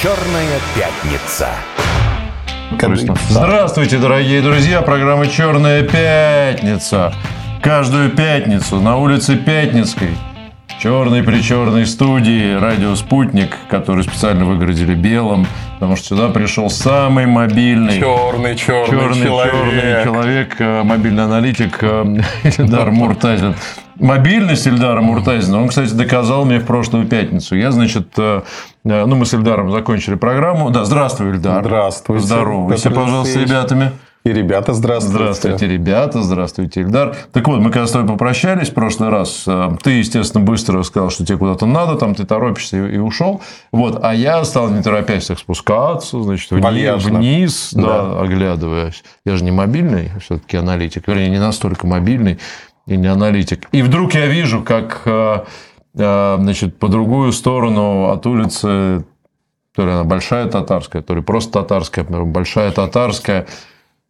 Черная пятница. Здравствуйте, дорогие друзья. Программа «Черная пятница». Каждую пятницу на улице Пятницкой черной при черной студии радио «Спутник», который специально выгородили белым, потому что сюда пришел самый мобильный... Черный, черный, черный человек. Черный человек, э, мобильный аналитик э, Ильдар Муртазин. Мобильность Ильдара Муртазина, он, кстати, доказал мне в прошлую пятницу. Я, значит, э, ну, мы с Ильдаром закончили программу. Да, здравствуй, Ильдар. Здравствуйте. Здоровайся, пожалуйста, с ребятами. И ребята, здравствуйте. Здравствуйте, ребята, здравствуйте, Ильдар. Так вот, мы когда с тобой попрощались в прошлый раз, э, ты, естественно, быстро сказал, что тебе куда-то надо, там ты торопишься и, и ушел. Вот, а я стал, не торопясь, так спускаться, значит, вниз, Вальяжно. вниз да, Да. оглядываясь. Я же не мобильный, все-таки аналитик, вернее, не настолько мобильный и не аналитик. И вдруг я вижу, как, э, э, значит, по другую сторону от улицы то ли она большая татарская, то ли просто татарская, большая татарская,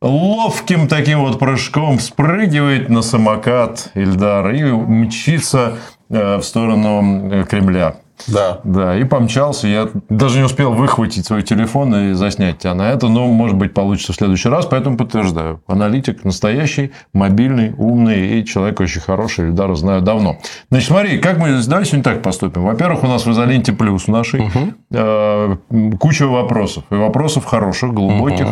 ловким таким вот прыжком спрыгивает на самокат Ильдар и мчится э, в сторону Кремля. Да. Да, и помчался. Я даже не успел выхватить свой телефон и заснять тебя на это. Но, может быть, получится в следующий раз. Поэтому подтверждаю. Аналитик настоящий, мобильный, умный и человек очень хороший. Ильдара знаю давно. Значит, смотри, как мы... Давай сегодня так поступим. Во-первых, у нас в изоленте плюс нашей э, куча вопросов. И вопросов хороших, глубоких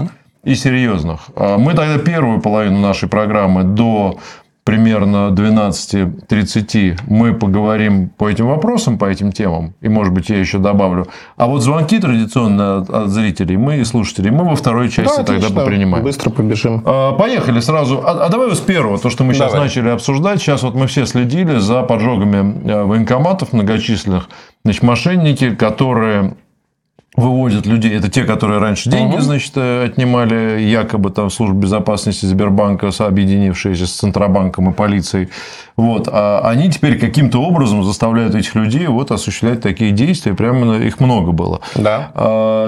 и серьезных. А Мы тогда первую половину нашей программы до примерно 12.30 мы поговорим по этим вопросам, по этим темам. И, может быть, я еще добавлю. А вот звонки традиционно от- зрителей, мы и слушателей, мы во второй части Да, тогда отлично. попринимаем. Быстро побежим. А, Поехали сразу. А, а давай с первого, то, что мы сейчас Давай. начали обсуждать. Сейчас вот мы все следили за поджогами э, военкоматов многочисленных. Значит, мошенники, которые выводят людей. Это те, которые раньше деньги, значит, э, отнимали, якобы там служба безопасности Сбербанка, объединившиеся с Центробанком и полицией. Вот. А они теперь каким-то образом заставляют этих людей вот осуществлять такие действия. Прямо их много было. Да.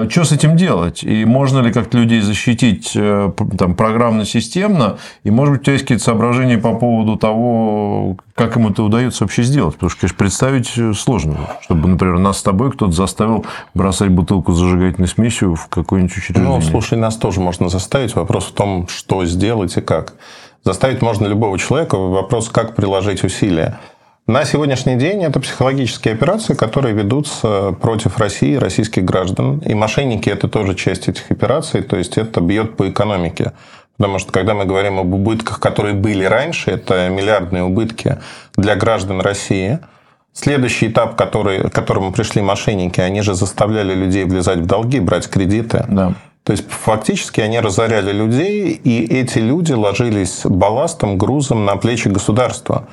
что с этим делать? И можно ли как-то людей защитить э, там, программно-системно? И, может быть, у тебя есть какие-то соображения по поводу того, как им это удается вообще сделать? Потому что, конечно, представить э, сложно. Чтобы, например, нас с тобой кто-то заставил бросать бутылку с зажигательной смесью в какое-нибудь учреждение. Ну, слушай, нас тоже можно заставить. Вопрос в том, что сделать и как. Заставить можно любого человека. Вопрос, как приложить усилия. На сегодняшний день это психологические операции, которые ведутся против России, российских граждан. И мошенники – это тоже часть этих операций, то есть это бьет по экономике. Потому что когда мы говорим об убытках, которые были раньше, это миллиардные убытки для граждан России. Следующий этап, который, к которому пришли мошенники, они же заставляли людей влезать в долги, брать кредиты. Да. То есть фактически они разоряли людей, и эти люди ложились балластом, грузом на плечи государства.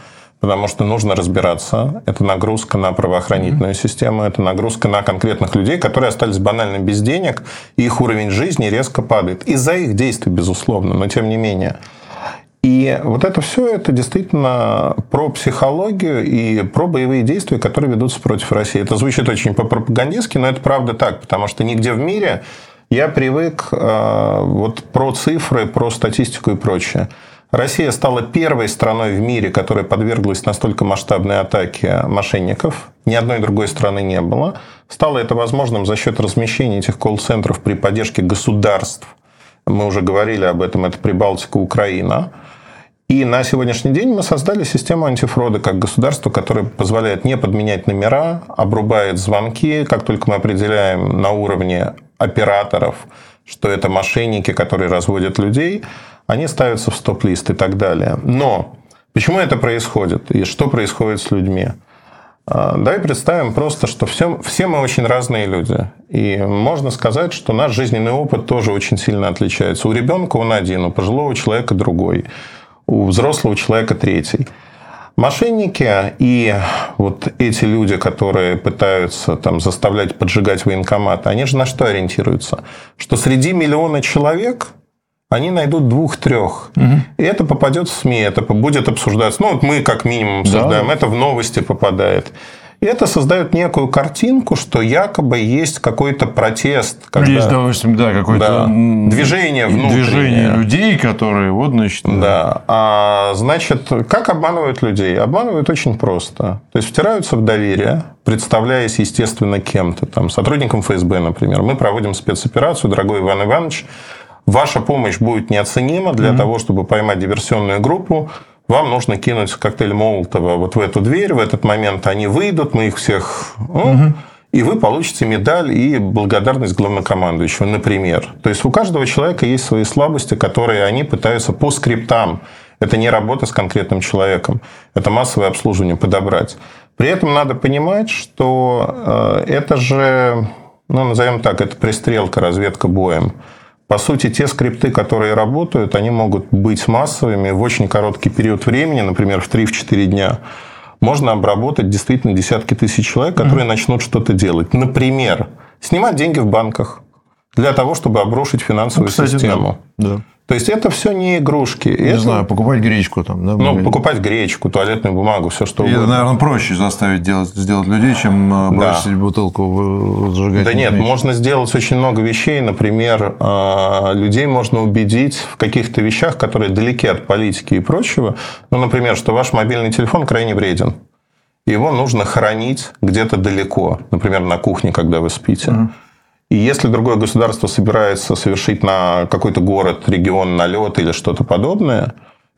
Потому что нужно разбираться. Это нагрузка на правоохранительную систему, это нагрузка на конкретных людей, которые остались банально без денег, и их уровень жизни резко падает. Из-за их действий, безусловно, но тем не менее. И вот это все, это действительно про психологию и про боевые действия, которые ведутся против России. Это звучит очень по-пропагандистски, но это правда так, потому что нигде в мире я привык э, вот про цифры, про статистику и прочее. Россия стала первой страной в мире, которая подверглась настолько масштабной атаке мошенников. Ни одной другой страны не было. Стало это возможным за счет размещения этих колл-центров при поддержке государств. Мы уже говорили об этом, это Прибалтика, Украина. И на сегодняшний день мы создали систему антифрода как государство, которое позволяет не подменять номера, обрубает звонки, как только мы определяем на уровне операторов, что это мошенники, которые разводят людей, они ставятся в стоп-лист и так далее. Но почему это происходит и что происходит с людьми? А, Давай представим просто, что все, все мы очень разные люди. И можно сказать, что наш жизненный опыт тоже очень сильно отличается. У ребенка он один, у пожилого человека другой, у взрослого человека третий. Мошенники и вот эти люди, которые пытаются там, заставлять поджигать военкоматы, они же на что ориентируются? Что среди миллиона человек они найдут двух-трех. И это попадет в СМИ, это будет обсуждаться. Ну, вот мы как минимум обсуждаем, это в новости попадает. И это создает некую картинку, что якобы есть какой-то протест. когда- Есть, допустим, да, какое-то Да. Движение внутреннее. движение людей, которые, вот, значит, Да. А, значит, как обманывают людей? Обманывают очень просто. То есть втираются в доверие, представляясь, естественно, кем-то, там, сотрудником ФСБ, например. Мы проводим спецоперацию, дорогой Иван Иванович, ваша помощь будет неоценима для mm-hmm. того, чтобы поймать диверсионную группу. Вам нужно кинуть коктейль Молотова вот в эту дверь, в этот момент они выйдут, мы их всех... Mm-hmm и вы получите медаль и благодарность главнокомандующего, например. То есть у каждого человека есть свои слабости, которые они пытаются по скриптам. Это не работа с конкретным человеком, это массовое обслуживание подобрать. При этом надо понимать, что э, это же, ну, назовем так, это пристрелка, разведка боем. По сути, те скрипты, которые работают, они могут быть массовыми в очень короткий период времени, например, в 3-4 дня можно обработать действительно десятки тысяч человек, которые mm-hmm. начнут что-то делать. Например, снимать деньги в банках для того, чтобы обрушить финансовую ну, кстати, систему. Да. да. То есть это все не игрушки. Не это... знаю, покупать гречку там, да? Ну, покупать гречку, туалетную бумагу, все что и угодно. Это, наверное, проще заставить делать, сделать людей, чем э, бросить да. бутылку в Да нет, меч. можно сделать очень много вещей. Например, э, людей можно убедить в каких-то вещах, которые далеки от политики и прочего. Ну, например, что ваш мобильный телефон крайне вреден. Его нужно хранить где-то далеко, например, на кухне, когда вы спите. Mm-hmm. И если другое государство собирается совершить на какой-то город, регион налет или что-то подобное,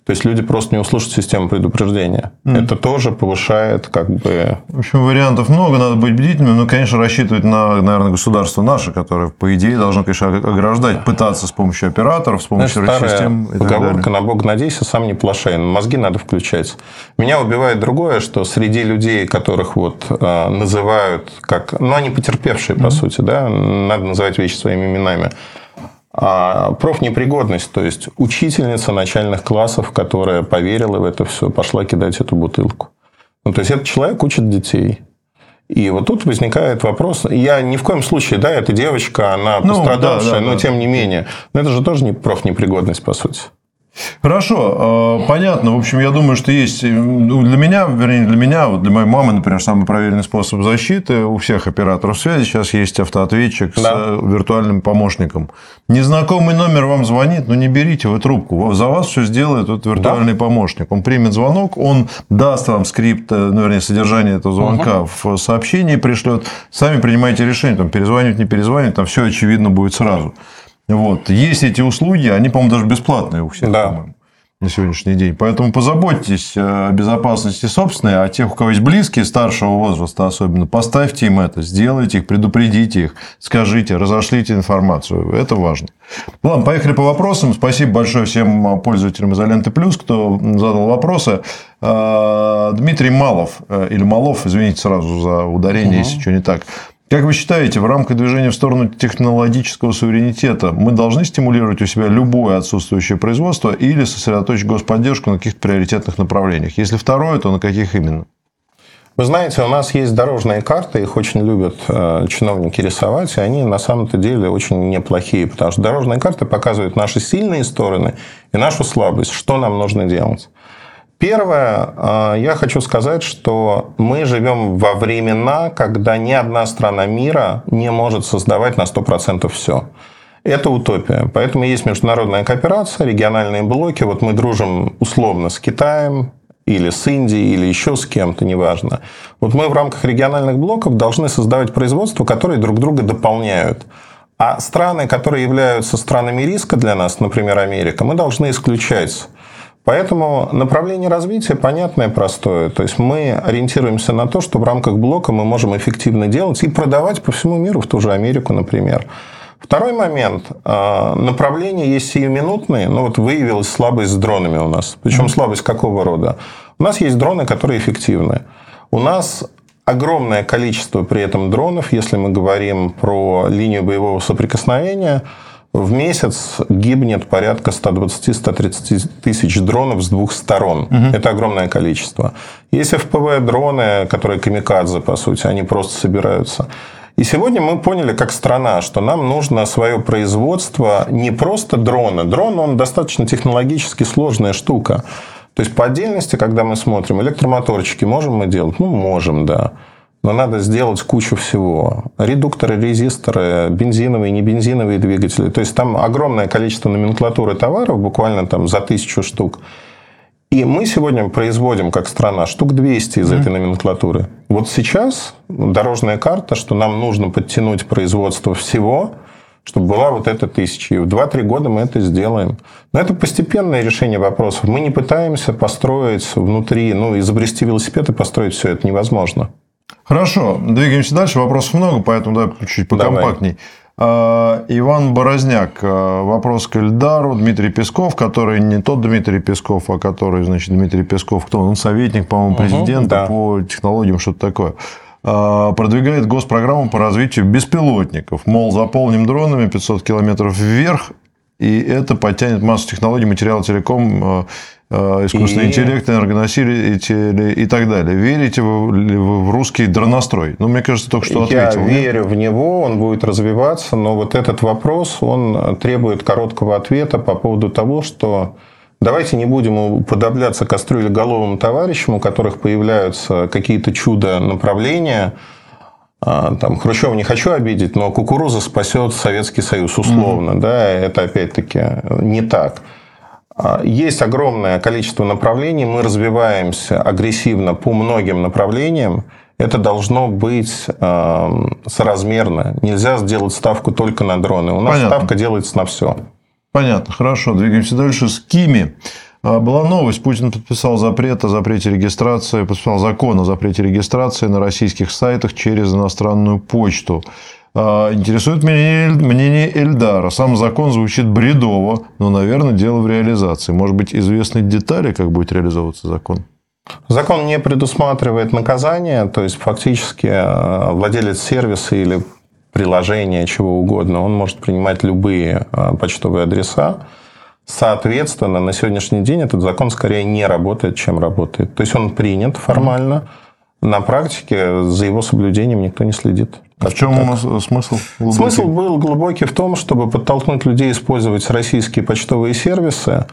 то есть люди просто не услышат систему предупреждения. Mm. Это тоже повышает как бы... В общем, вариантов много, надо быть бдительным, но, конечно, рассчитывать на, наверное, государство наше, которое, по идее, должно, конечно, ограждать, пытаться с помощью операторов, с помощью Знаешь, систем. И поговорка «на Бог надейся, сам не плашай». Мозги надо включать. Меня убивает другое, что среди людей, которых вот э, называют как... Ну, они потерпевшие, по mm. сути, да, надо называть вещи своими именами а профнепригодность, то есть учительница начальных классов, которая поверила в это все, пошла кидать эту бутылку. Ну, то есть этот человек учит детей. И вот тут возникает вопрос. Я ни в коем случае, да, эта девочка, она ну, пострадавшая, да, да, но да. тем не менее. Но это же тоже не профнепригодность, по сути. Хорошо, э, понятно. В общем, я думаю, что есть ну, для меня, вернее, для меня, вот для моей мамы, например, самый проверенный способ защиты у всех операторов связи сейчас есть автоответчик да. с э, виртуальным помощником. Незнакомый номер вам звонит, но не берите вы трубку. За вас все сделает этот виртуальный да. помощник. Он примет звонок, он даст вам скрипт, э, ну, вернее, содержание этого звонка угу. в сообщении пришлет. Сами принимайте решение, там, перезванивать, не перезванивать, там все очевидно будет сразу. Вот. Есть эти услуги, они, по-моему, даже бесплатные у всех, да. по-моему на сегодняшний день. Поэтому позаботьтесь о безопасности собственной, а тех, у кого есть близкие старшего возраста особенно, поставьте им это, сделайте их, предупредите их, скажите, разошлите информацию. Это важно. Ладно, поехали по вопросам. Спасибо большое всем пользователям изоленты плюс, кто задал вопросы. А, Дмитрий Малов, э, или Малов, извините сразу за ударение, угу. если что не так. Как вы считаете, в рамках движения в сторону технологического суверенитета мы должны стимулировать у себя любое отсутствующее производство или сосредоточить господдержку на каких-то приоритетных направлениях? Если второе, то на каких именно? Вы знаете, у нас есть дорожные карты, их очень любят э, чиновники рисовать, и они на самом-то деле очень неплохие, потому что дорожные карты показывают наши сильные стороны и нашу слабость, что нам нужно делать. Первое, а, я хочу сказать, что мы живем во времена, когда ни одна страна мира не может создавать на 100% все. Это утопия. Поэтому есть международная кооперация, региональные блоки. Вот мы дружим условно с Китаем, или с Индией, или еще с кем-то, неважно. Вот мы в рамках региональных блоков должны создавать производства, которые друг друга дополняют. А страны, которые являются странами риска для нас, например, Америка, мы должны исключать. Поэтому направление развития понятное, простое. То есть мы ориентируемся на то, что в рамках блока мы можем эффективно делать и продавать по всему миру, в ту же Америку, например. Второй момент. А, направление есть сиюминутные. Ну, вот выявилась слабость с дронами у нас. Причем mm-hmm. слабость какого рода? У нас есть дроны, которые эффективны. У нас огромное количество при этом дронов, если мы говорим про линию боевого соприкосновения – в месяц гибнет порядка 120-130 тысяч дронов с двух сторон. Угу. Это огромное количество. Есть ФПВ-дроны, которые камикадзе, по сути, они просто собираются. И сегодня мы поняли, как страна, что нам нужно свое производство не просто дрона. Дрон, он достаточно технологически сложная штука. То есть, по отдельности, когда мы смотрим, электромоторчики можем мы делать? Ну, можем, да но надо сделать кучу всего. Редукторы, резисторы, бензиновые, не бензиновые двигатели. То есть там огромное количество номенклатуры товаров, буквально там за тысячу штук. И мы сегодня производим, как страна, штук 200 из mm-hmm. этой номенклатуры. Вот сейчас дорожная карта, что нам нужно подтянуть производство всего, чтобы была вот эта тысяча. И в 2-3 года мы это сделаем. Но это постепенное решение вопросов. Мы не пытаемся построить внутри, ну, изобрести велосипед и построить все это невозможно. Хорошо, двигаемся дальше. Вопросов много, поэтому да, чуть покомпактней. Давай. Иван Борозняк. А, вопрос к Эльдару. Дмитрий Песков, который не тот Дмитрий Песков, а который, значит, Дмитрий Песков, кто он? Советник, по-моему, президента угу, да. по технологиям, что-то такое а, продвигает госпрограмму по развитию беспилотников. Мол, заполним дронами 500 километров вверх, и это подтянет массу технологий, материал телеком, искусственный и... интеллект, энергоносители и так далее. Верите ли вы в русский дронострой? Ну, мне кажется, только что ответил. Я верю в него, он будет развиваться, но вот этот вопрос, он требует короткого ответа по поводу того, что Давайте не будем уподобляться кастрюлеголовым товарищам, у которых появляются какие-то чудо направления. А, там, Хрущева не хочу обидеть, но кукуруза спасет Советский Союз, условно. Mm-hmm. Да, это опять-таки не так. А, есть огромное количество направлений, мы развиваемся агрессивно по многим направлениям. Это должно быть э, соразмерно. Нельзя сделать ставку только на дроны. У нас Понятно. ставка делается на все. Понятно, хорошо. Двигаемся дальше. С Кими. А, была новость, Путин подписал запрет о запрете регистрации, подписал закон о запрете регистрации на российских сайтах через иностранную почту. А, интересует мнение Эльдара. Сам закон звучит бредово, но, наверное, дело в реализации. Может быть, известны детали, как будет реализовываться закон? Закон не предусматривает наказание, то есть фактически а, владелец сервиса или приложения, чего угодно, он может принимать любые почтовые адреса. Соответственно, на сегодняшний день этот закон скорее не работает, чем работает. То есть он принят формально, на практике за его соблюдением никто не следит. А в чем так. смысл? Глубокий? Смысл был глубокий в том, чтобы подтолкнуть людей использовать российские почтовые сервисы,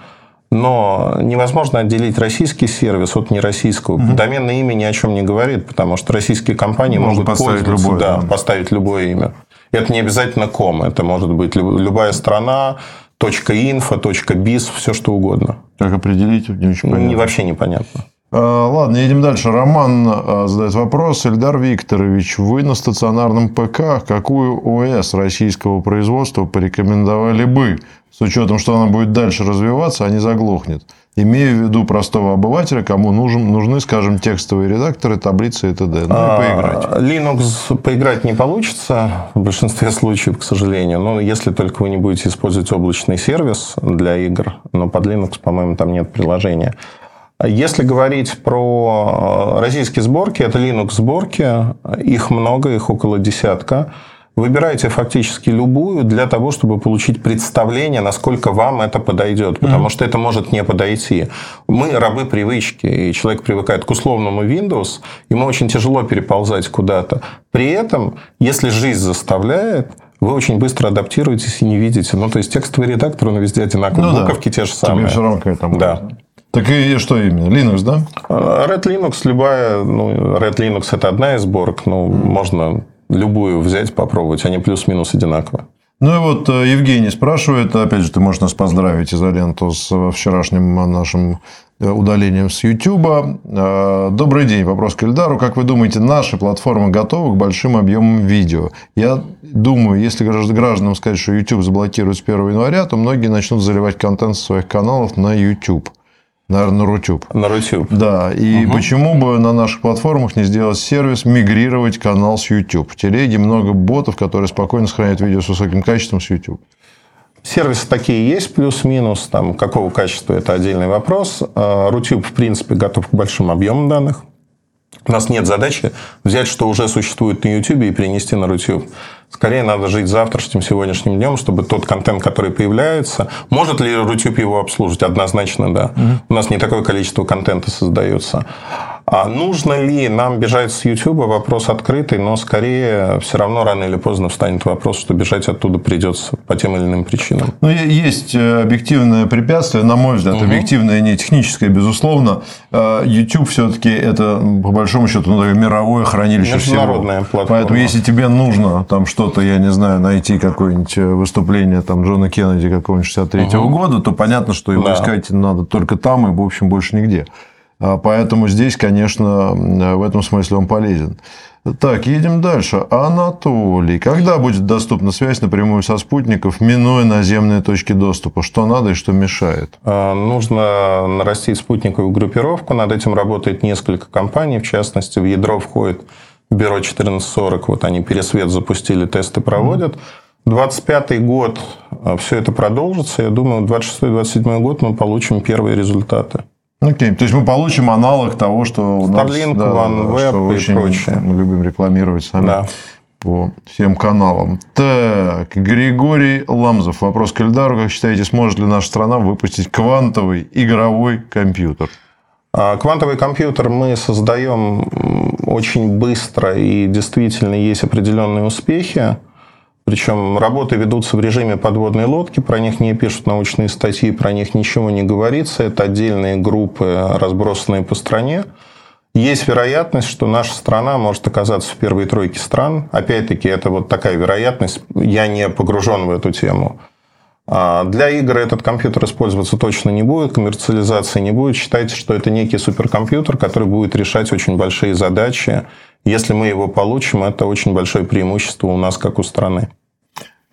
но невозможно отделить российский сервис от нероссийского. Угу. Доменное имя ни о чем не говорит, потому что российские компании Можно могут поставить любое, да, да. поставить любое имя. Это не обязательно ком, это может быть любая страна, .инфо, .biz, все что угодно. Как определить? Не очень понятно. Не, вообще непонятно. А, ладно, едем дальше. Роман а, задает вопрос. Эльдар Викторович, вы на стационарном ПК какую ОС российского производства порекомендовали бы, с учетом, что она будет дальше развиваться, а не заглохнет? Имея в виду простого обывателя, кому нужен, нужны, скажем, текстовые редакторы, таблицы и т.д. Ну, и а, поиграть. Linux поиграть не получится в большинстве случаев, к сожалению. Но если только вы не будете использовать облачный сервис для игр, но под Linux, по-моему, там нет приложения. Если говорить про э, российские сборки, это Linux сборки, их много, их около десятка. Выбирайте фактически любую для того, чтобы получить представление, насколько вам это подойдет, потому mm-hmm. что это может не подойти. Мы рабы привычки, и человек привыкает к условному Windows, ему очень тяжело переползать куда-то. При этом, если жизнь заставляет, вы очень быстро адаптируетесь и не видите. Ну, то есть текстовый редактор, он везде одинаковый, ну, буковки да. те же самые. Тебе все равно какая-то Да. Так и что именно? Linux, да? Red Linux, любая, ну, Red Linux это одна из сборок, ну, mm. можно любую взять, попробовать, они плюс-минус одинаковые. Ну и вот э, Евгений спрашивает, опять же, ты можешь нас поздравить изоленту с э, вчерашним нашим э, удалением с YouTube. Добрый день. Вопрос к Эльдару. Как вы думаете, наши платформы готовы к большим объемам видео? Я думаю, если гражданам сказать, что YouTube заблокируют с 1 января, то многие начнут заливать контент со своих каналов на YouTube. Наверное, на Рутюб. На Рутюб. Да. И угу. почему бы на наших платформах не сделать сервис, мигрировать канал с YouTube? В телеге много ботов, которые спокойно сохраняют видео с высоким качеством с YouTube. Сервисы такие есть, плюс-минус. Там, какого качества, это отдельный вопрос. А, Рутюб, в принципе, готов к большим объемам данных. У нас нет задачи взять, что уже существует на YouTube и перенести на YouTube. Скорее надо жить завтрашним, сегодняшним днем, чтобы тот контент, который появляется... Может ли YouTube его обслужить? Однозначно, да. Угу. У нас не такое количество контента создается. А нужно ли нам бежать с YouTube? Вопрос открытый, но скорее все равно рано или поздно встанет вопрос, что бежать оттуда придется по тем или иным причинам. Ну, есть э, объективное препятствие, на мой взгляд, угу. объективное, не техническое, безусловно. Э, YouTube все-таки это, по большому счету, ну, мировое хранилище всего. платформа. Поэтому, если тебе нужно там что что-то, я не знаю, найти какое-нибудь выступление там Джона Кеннеди какого-нибудь 63 угу. года, то понятно, что его да. искать надо только там и, в общем, больше нигде. А поэтому здесь, конечно, в этом смысле он полезен. Так, едем дальше. Анатолий. Когда будет доступна связь напрямую со спутников, минуя наземные точки доступа? Что надо и что мешает? А, нужно нарастить спутниковую группировку. Над этим работает несколько компаний. В частности, в ядро входит Бюро 1440. Вот они пересвет запустили, тесты проводят. 25 год а, все это продолжится. Я думаю, 26-27 год мы получим первые результаты. Окей, то есть мы получим аналог того, что у нас... Starlink, да, OneWeb и очень прочее. Мы любим рекламировать сами да. по всем каналам. Так, Григорий Ламзов. Вопрос к Эльдару. Как считаете, сможет ли наша страна выпустить квантовый игровой компьютер? А, квантовый компьютер мы создаем очень быстро, и действительно есть определенные успехи. Причем работы ведутся в режиме подводной лодки, про них не пишут научные статьи, про них ничего не говорится. Это отдельные группы, разбросанные по стране. Есть вероятность, что наша страна может оказаться в первой тройке стран. Опять-таки, это вот такая вероятность. Я не погружен в эту тему. А для игр этот компьютер использоваться точно не будет, коммерциализации не будет. Считайте, что это некий суперкомпьютер, который будет решать очень большие задачи если мы его получим, это очень большое преимущество у нас, как у страны.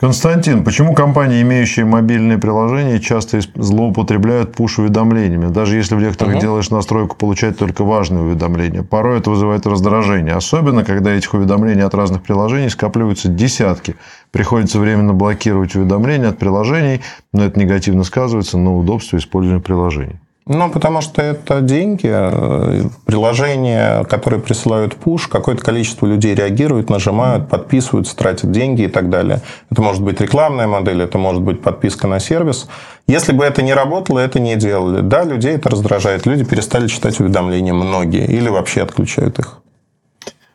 Константин, почему компании, имеющие мобильные приложения, часто злоупотребляют пуш-уведомлениями, даже если в некоторых угу. делаешь настройку получать только важные уведомления? Порой это вызывает раздражение, особенно когда этих уведомлений от разных приложений скапливаются десятки. Приходится временно блокировать уведомления от приложений, но это негативно сказывается на удобстве использования приложений. Ну, потому что это деньги, э, приложения, которые присылают пуш, какое-то количество людей реагируют, нажимают, подписываются, тратят деньги и так далее. Это может быть рекламная модель, это может быть подписка на сервис. Если бы это не работало, это не делали. Да, людей это раздражает. Люди перестали читать уведомления, многие, или вообще отключают их.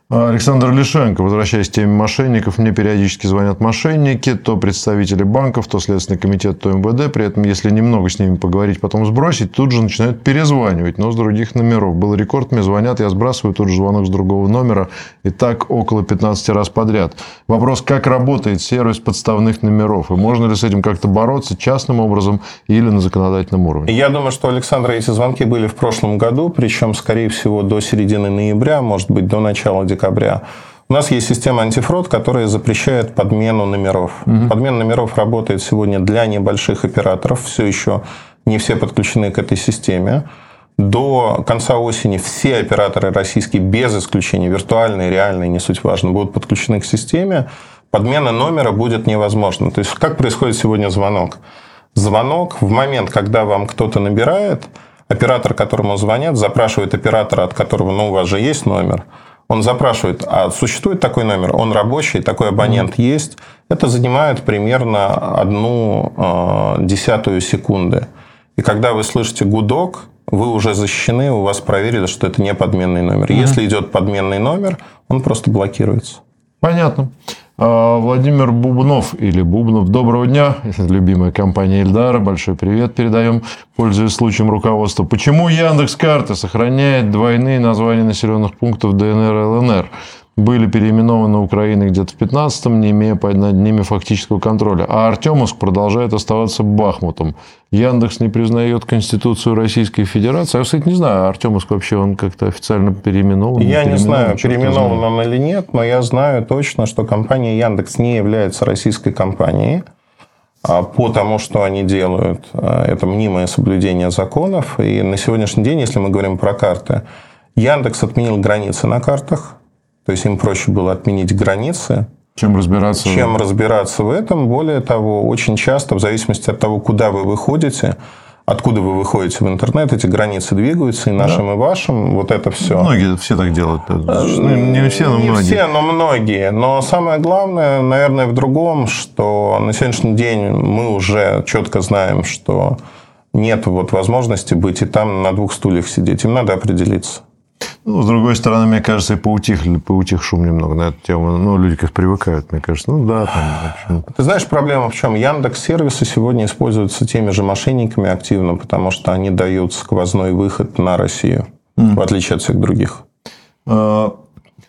Александр Лишенко, возвращаясь к теме мошенников, мне периодически звонят мошенники, то представители банков, то Следственный комитет, то МВД. При этом, если немного с ними поговорить, потом сбросить, тут же начинают перезванивать, но с других номеров. Был рекорд, мне звонят, я сбрасываю тут же звонок с другого номера. И так около 15 раз подряд. Вопрос, как работает сервис подставных номеров? И можно ли с этим как-то бороться частным образом или на законодательном уровне? Я думаю, что, Александр, эти звонки были в прошлом году, причем, скорее всего, до середины ноября, может быть, до начала декабря декабря. У нас есть система антифрод, которая запрещает подмену номеров. Угу. Подмена номеров работает сегодня для небольших операторов. Все еще не все подключены к этой системе. До конца осени все операторы российские, без исключения, виртуальные, реальные, не суть важно, будут подключены к системе. Подмена номера будет невозможна. То есть, как происходит сегодня звонок? Звонок в момент, когда вам кто-то набирает, оператор, которому звонят, запрашивает оператора, от которого, ну, у вас же есть номер – он запрашивает, а существует такой номер, он рабочий, такой абонент mm-hmm. есть. Это занимает примерно одну э, десятую секунды. И когда вы слышите гудок, вы уже защищены, у вас проверили, что это не подменный номер. Mm-hmm. Если идет подменный номер, он просто блокируется. Понятно. А, Владимир Бубнов или Бубнов. Доброго дня. Любимая компания Эльдара. Большой привет передаем. Пользуясь случаем руководства. Почему Яндекс карты сохраняет двойные названия населенных пунктов ДНР и ЛНР? Были переименованы Украины где-то в 15-м, не имея над ними фактического контроля. А Артемовск продолжает оставаться Бахмутом. Яндекс не признает Конституцию Российской Федерации. Я, кстати, не знаю, Артемовск вообще он как-то официально переименован? Я не, не знаю, переименован он или нет, но я знаю точно, что компания Яндекс не является российской компанией а по тому, что они делают. А, это мнимое соблюдение законов. И на сегодняшний день, если мы говорим про карты, Яндекс отменил границы на картах, то есть им проще было отменить границы, чем разбираться, чем в... разбираться в этом. Более того, очень часто, в зависимости от того, куда вы выходите, откуда вы выходите в интернет, эти границы двигаются, и нашим, да. и вашим, вот это все. Многие все так делают. Э, ну, не все, но не многие. все, но многие. Но самое главное, наверное, в другом, что на сегодняшний день мы уже четко знаем, что нет вот возможности быть и там на двух стульях сидеть. Им надо определиться. Ну, с другой стороны, мне кажется, и поутих, поутих шум немного на эту тему. Ну, люди как привыкают, мне кажется. Ну, да, там, Ты знаешь, проблема в чем? Яндекс сервисы сегодня используются теми же мошенниками активно, потому что они дают сквозной выход на Россию, mm. в отличие от всех других.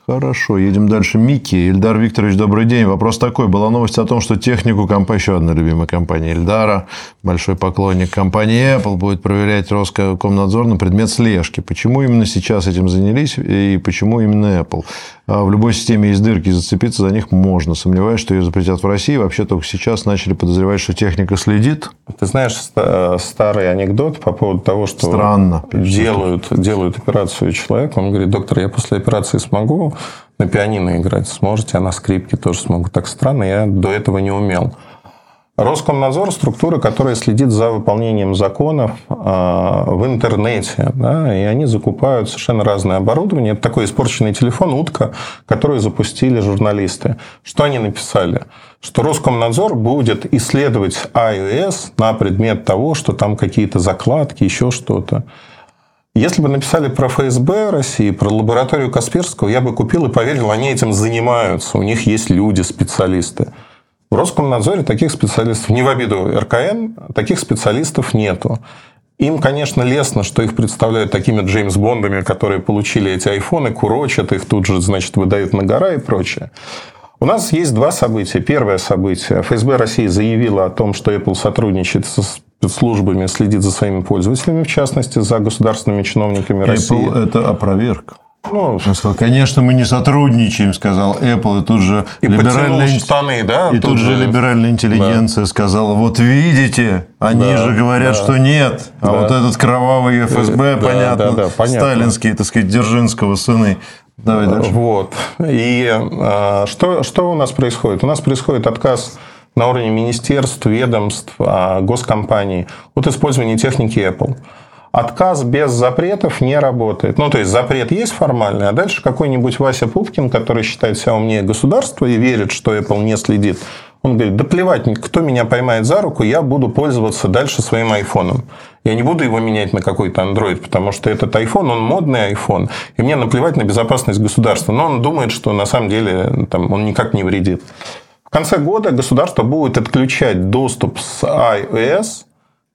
Хорошо, едем дальше. Микки. Ильдар Викторович, добрый день. Вопрос такой. Была новость о том, что технику компании, еще одна любимая компания Ильдара, большой поклонник компании Apple, будет проверять Роскомнадзор на предмет слежки. Почему именно сейчас этим занялись и почему именно Apple? А в любой системе есть дырки, зацепиться за них можно. Сомневаюсь, что ее запретят в России. Вообще только сейчас начали подозревать, что техника следит. Ты знаешь старый анекдот по поводу того, что Странно. делают, делают операцию человеку. Он говорит, доктор, я после операции смогу на пианино играть? Сможете? А на скрипке тоже смогу. Так странно, я до этого не умел. Роскомнадзор – структура, которая следит за выполнением законов а, в интернете. Да, и они закупают совершенно разное оборудование. Это такой испорченный телефон, утка, которую запустили журналисты. Что они написали? Что Роскомнадзор будет исследовать iOS на предмет того, что там какие-то закладки, еще что-то. Если бы написали про ФСБ России, про лабораторию Касперского, я бы купил и поверил, они этим занимаются. У них есть люди, специалисты. В Роскомнадзоре таких специалистов, не в обиду РКН, таких специалистов нету. Им, конечно, лестно, что их представляют такими Джеймс Бондами, которые получили эти айфоны, курочат их, тут же, значит, выдают на гора и прочее. У нас есть два события. Первое событие. ФСБ России заявила о том, что Apple сотрудничает со спецслужбами, следит за своими пользователями, в частности, за государственными чиновниками Apple России. Apple – это опроверг. Ну, Он сказал, конечно, мы не сотрудничаем, сказал Apple, и тут же и либеральная, штаны, да? и тут, же либеральная интеллигенция сказала, вот видите, они Да, же говорят, да. что нет, а Да. вот этот кровавый ФСБ, Да, понятно, да, да, понятно. сталинские, так сказать, Дзержинского сыны. Давай дальше. Вот. И а, что, что у нас происходит? У нас происходит отказ на уровне министерств, ведомств, а, госкомпаний от использования техники Apple. Отказ без запретов не работает. Ну, то есть, запрет есть формальный, а дальше какой-нибудь Вася Пупкин, который считает себя умнее государства и верит, что Apple не следит, он говорит, да плевать, кто меня поймает за руку, я буду пользоваться дальше своим айфоном. Я не буду его менять на какой-то Android, потому что этот iPhone, он модный iPhone, и мне наплевать на безопасность государства. Но он думает, что на самом деле там, он никак не вредит. В конце года государство будет отключать доступ с iOS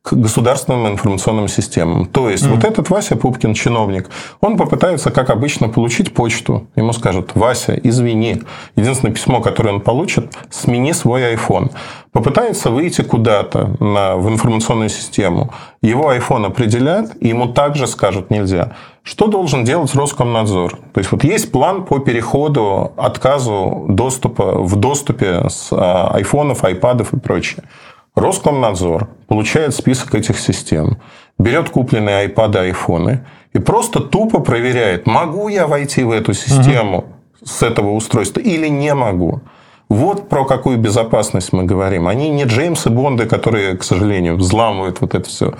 к государственным информационным системам. То есть, вот этот Вася Пупкин, чиновник, он попытается, как обычно, получить почту. Ему скажут, Вася, извини. Единственное письмо, которое он получит, смени свой iPhone. Попытается выйти куда-то на, в информационную систему. Его iPhone определят, и ему также скажут нельзя. Что должен делать Роскомнадзор? То есть, вот есть план по переходу, отказу доступа в доступе с а, айфонов, айпадов и прочее. Роскомнадзор получает список этих систем, берет купленные iPad, айфоны и просто тупо проверяет, могу я войти в эту систему с этого устройства или не могу. Вот про какую безопасность мы говорим. Они не Джеймсы Бонды, которые, к сожалению, взламывают вот это все.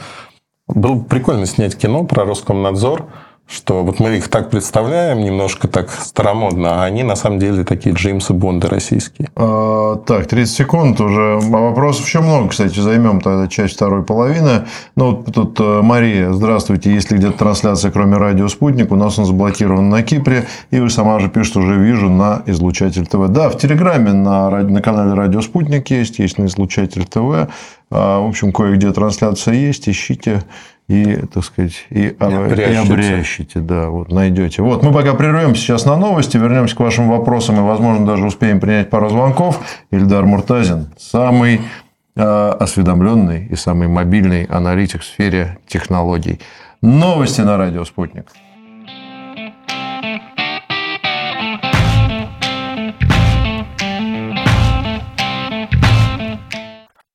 Было бы прикольно снять кино про Роскомнадзор, что вот мы их так представляем, немножко так старомодно, а они на самом деле такие Джеймсы Бонды российские. А, так, 30 секунд уже. А Вопросов еще много, кстати. Займем тогда часть второй половины. Ну, вот тут э, Мария, здравствуйте. Есть ли где-то трансляция, кроме радио «Спутник»? У нас он заблокирован на Кипре. И вы сама же пишете, уже вижу на излучатель ТВ. Да, в Телеграме на, на канале «Радио Спутник» есть, есть на излучатель ТВ. А, В общем, кое-где трансляция есть. Ищите и, так сказать, и, и обрящите. обрящите, да, вот найдете. Вот мы пока прервемся сейчас на новости, вернемся к вашим вопросам и, возможно, даже успеем принять пару звонков. Ильдар Муртазин, самый э, осведомленный и самый мобильный аналитик в сфере технологий. Новости на радио «Спутник».